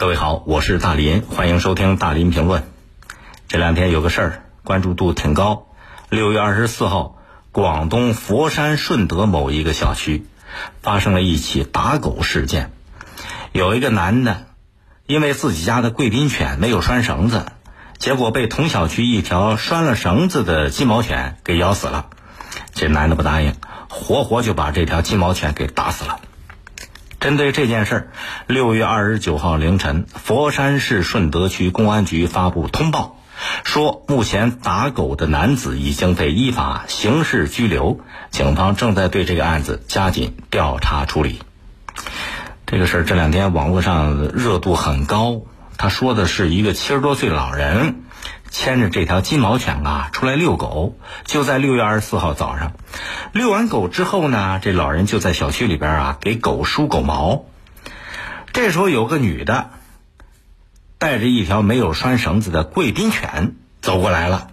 各位好，我是大林，欢迎收听大林评论。这两天有个事儿，关注度挺高。六月二十四号，广东佛山顺德某一个小区发生了一起打狗事件。有一个男的，因为自己家的贵宾犬没有拴绳子，结果被同小区一条拴了绳子的金毛犬给咬死了。这男的不答应，活活就把这条金毛犬给打死了。针对这件事儿，六月二十九号凌晨，佛山市顺德区公安局发布通报，说目前打狗的男子已经被依法刑事拘留，警方正在对这个案子加紧调查处理。这个事儿这两天网络上热度很高。他说的是一个七十多岁老人牵着这条金毛犬啊出来遛狗，就在六月二十四号早上，遛完狗之后呢，这老人就在小区里边啊给狗梳狗毛。这时候有个女的带着一条没有拴绳子的贵宾犬走过来了。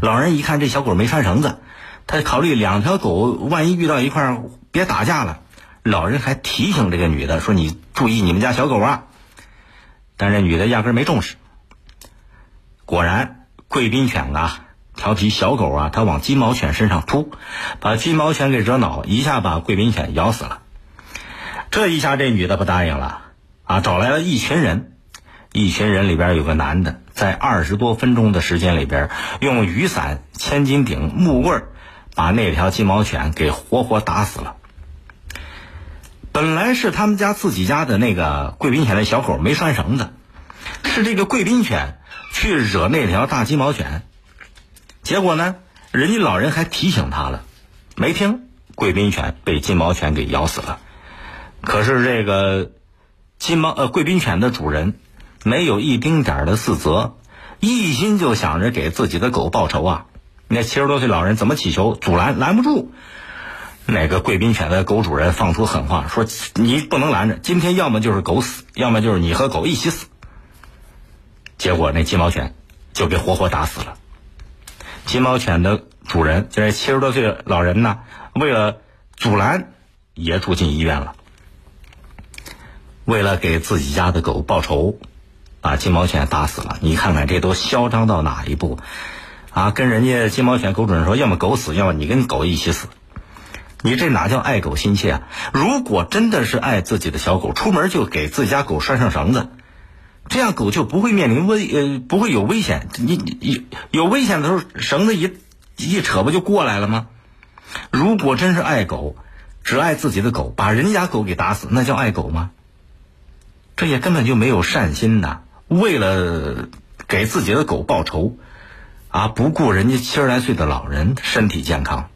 老人一看这小狗没拴绳子，他考虑两条狗万一遇到一块别打架了。老人还提醒这个女的说：“你注意你们家小狗啊。”但这女的压根没重视。果然，贵宾犬啊，调皮小狗啊，它往金毛犬身上扑，把金毛犬给惹恼，一下把贵宾犬咬死了。这一下，这女的不答应了啊，找来了一群人，一群人里边有个男的，在二十多分钟的时间里边，用雨伞、千斤顶、木棍儿把那条金毛犬给活活打死了。本来是他们家自己家的那个贵宾犬的小狗没拴绳子，是这个贵宾犬去惹那条大金毛犬，结果呢，人家老人还提醒他了，没听，贵宾犬被金毛犬给咬死了。可是这个金毛呃贵宾犬的主人没有一丁点的自责，一心就想着给自己的狗报仇啊！那七十多岁老人怎么乞求阻拦拦不住。那个贵宾犬的狗主人放出狠话，说：“你不能拦着，今天要么就是狗死，要么就是你和狗一起死。”结果那金毛犬就给活活打死了。金毛犬的主人就是七十多岁老人呢，为了阻拦，也住进医院了。为了给自己家的狗报仇，把金毛犬打死了。你看看这都嚣张到哪一步啊！跟人家金毛犬狗主人说，要么狗死，要么你跟狗一起死。你这哪叫爱狗心切啊？如果真的是爱自己的小狗，出门就给自己家狗拴上绳子，这样狗就不会面临危呃不会有危险。你你有危险的时候，绳子一一扯不就过来了吗？如果真是爱狗，只爱自己的狗，把人家狗给打死，那叫爱狗吗？这也根本就没有善心呐！为了给自己的狗报仇，啊，不顾人家七十来岁的老人身体健康。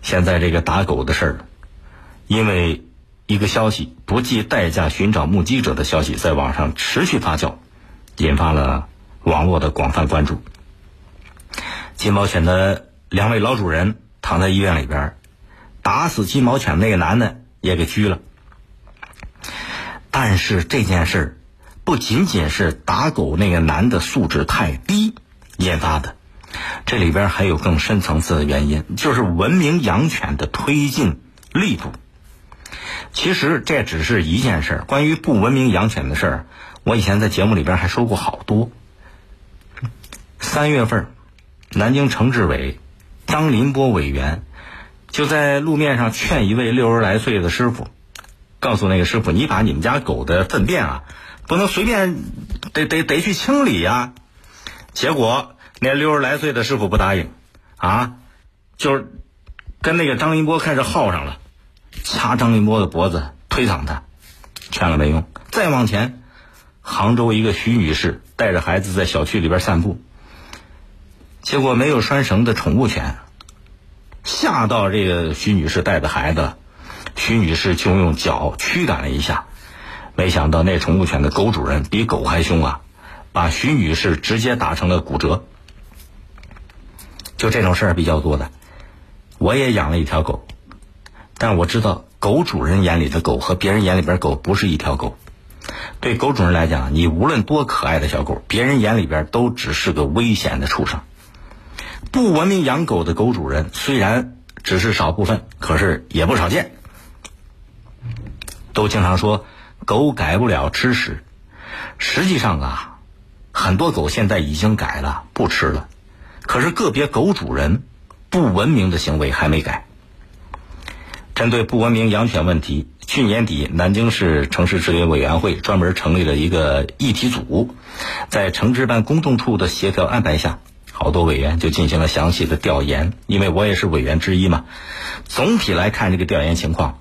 现在这个打狗的事儿，因为一个消息不计代价寻找目击者的消息在网上持续发酵，引发了网络的广泛关注。金毛犬的两位老主人躺在医院里边，打死金毛犬那个男的也给拘了。但是这件事儿不仅仅是打狗那个男的素质太低引发的。这里边还有更深层次的原因，就是文明养犬的推进力度。其实这只是一件事儿，关于不文明养犬的事儿，我以前在节目里边还说过好多。三月份，南京城治委张林波委员就在路面上劝一位六十来岁的师傅，告诉那个师傅：“你把你们家狗的粪便啊，不能随便，得得得去清理呀。”结果。那六十来岁的师傅不答应，啊，就是跟那个张林波开始耗上了，掐张立波的脖子，推搡他，劝了没用。再往前，杭州一个徐女士带着孩子在小区里边散步，结果没有拴绳的宠物犬吓到这个徐女士带的孩子，徐女士就用脚驱赶了一下，没想到那宠物犬的狗主人比狗还凶啊，把徐女士直接打成了骨折。就这种事儿比较多的，我也养了一条狗，但我知道狗主人眼里的狗和别人眼里边狗不是一条狗。对狗主人来讲，你无论多可爱的小狗，别人眼里边都只是个危险的畜生。不文明养狗的狗主人虽然只是少部分，可是也不少见。都经常说狗改不了吃屎。实际上啊，很多狗现在已经改了，不吃了。可是个别狗主人不文明的行为还没改。针对不文明养犬问题，去年底南京市城市治理委员会专门成立了一个议题组，在城治办公众处的协调安排下，好多委员就进行了详细的调研。因为我也是委员之一嘛。总体来看，这个调研情况，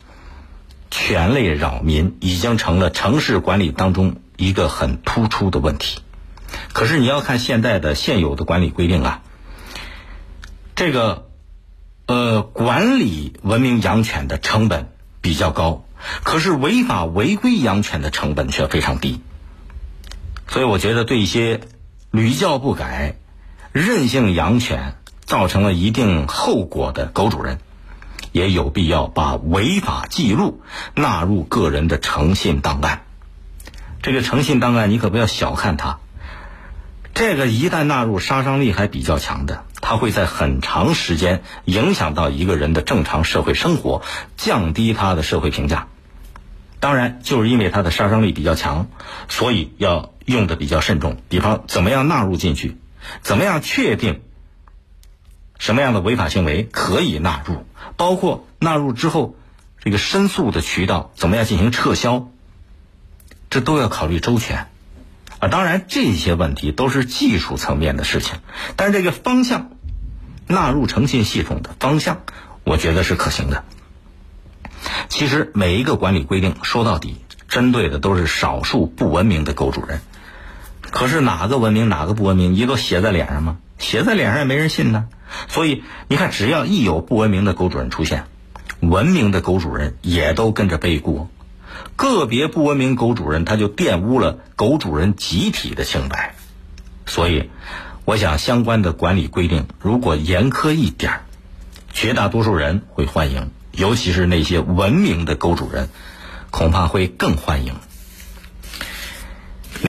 犬类扰民已经成了城市管理当中一个很突出的问题。可是你要看现在的现有的管理规定啊，这个。呃，管理文明养犬的成本比较高，可是违法违规养犬的成本却非常低。所以，我觉得对一些屡教不改、任性养犬造成了一定后果的狗主人，也有必要把违法记录纳入个人的诚信档案。这个诚信档案，你可不要小看它。这个一旦纳入，杀伤力还比较强的。它会在很长时间影响到一个人的正常社会生活，降低他的社会评价。当然，就是因为它的杀伤力比较强，所以要用的比较慎重。比方，怎么样纳入进去？怎么样确定什么样的违法行为可以纳入？包括纳入之后，这个申诉的渠道怎么样进行撤销？这都要考虑周全。啊，当然这些问题都是技术层面的事情，但是这个方向。纳入诚信系统的方向，我觉得是可行的。其实每一个管理规定说到底，针对的都是少数不文明的狗主人。可是哪个文明，哪个不文明，你都写在脸上吗？写在脸上也没人信呢。所以你看，只要一有不文明的狗主人出现，文明的狗主人也都跟着背锅。个别不文明狗主人，他就玷污了狗主人集体的清白。所以。我想，相关的管理规定如果严苛一点儿，绝大多数人会欢迎，尤其是那些文明的狗主人，恐怕会更欢迎。